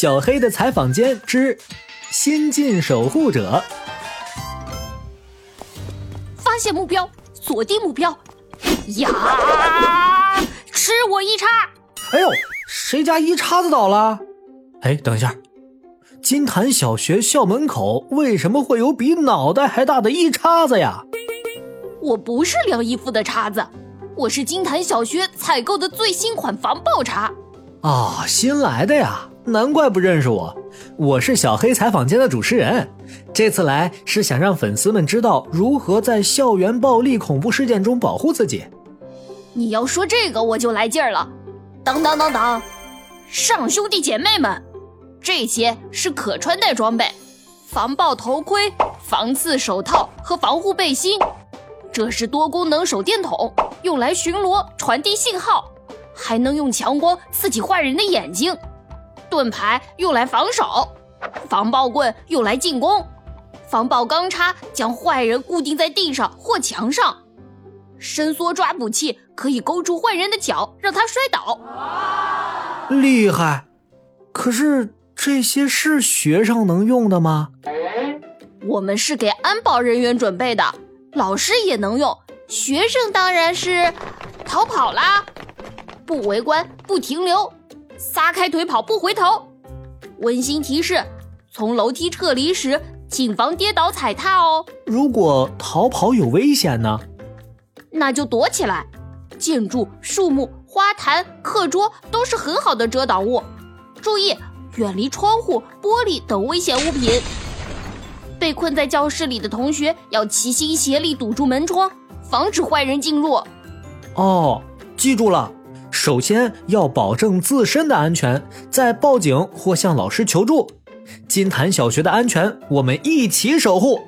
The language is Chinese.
小黑的采访间之新晋守护者。发现目标，锁定目标。呀！吃我一叉！哎呦，谁家一叉子倒了？哎，等一下，金坛小学校门口为什么会有比脑袋还大的一叉子呀？我不是晾衣服的叉子，我是金坛小学采购的最新款防爆叉。啊，新来的呀，难怪不认识我。我是小黑采访间的主持人，这次来是想让粉丝们知道如何在校园暴力恐怖事件中保护自己。你要说这个，我就来劲儿了。当当当当，上兄弟姐妹们，这些是可穿戴装备，防爆头盔、防刺手套和防护背心。这是多功能手电筒，用来巡逻传递信号。还能用强光刺激坏人的眼睛，盾牌用来防守，防爆棍用来进攻，防爆钢叉将坏人固定在地上或墙上，伸缩抓捕器可以勾住坏人的脚，让他摔倒。厉害！可是这些是学生能用的吗？我们是给安保人员准备的，老师也能用，学生当然是逃跑啦。不围观，不停留，撒开腿跑，不回头。温馨提示：从楼梯撤离时，谨防跌倒踩踏哦。如果逃跑有危险呢？那就躲起来。建筑、树木、花坛、课桌都是很好的遮挡物。注意，远离窗户、玻璃等危险物品。被困在教室里的同学要齐心协力堵住门窗，防止坏人进入。哦，记住了。首先要保证自身的安全，再报警或向老师求助。金坛小学的安全，我们一起守护。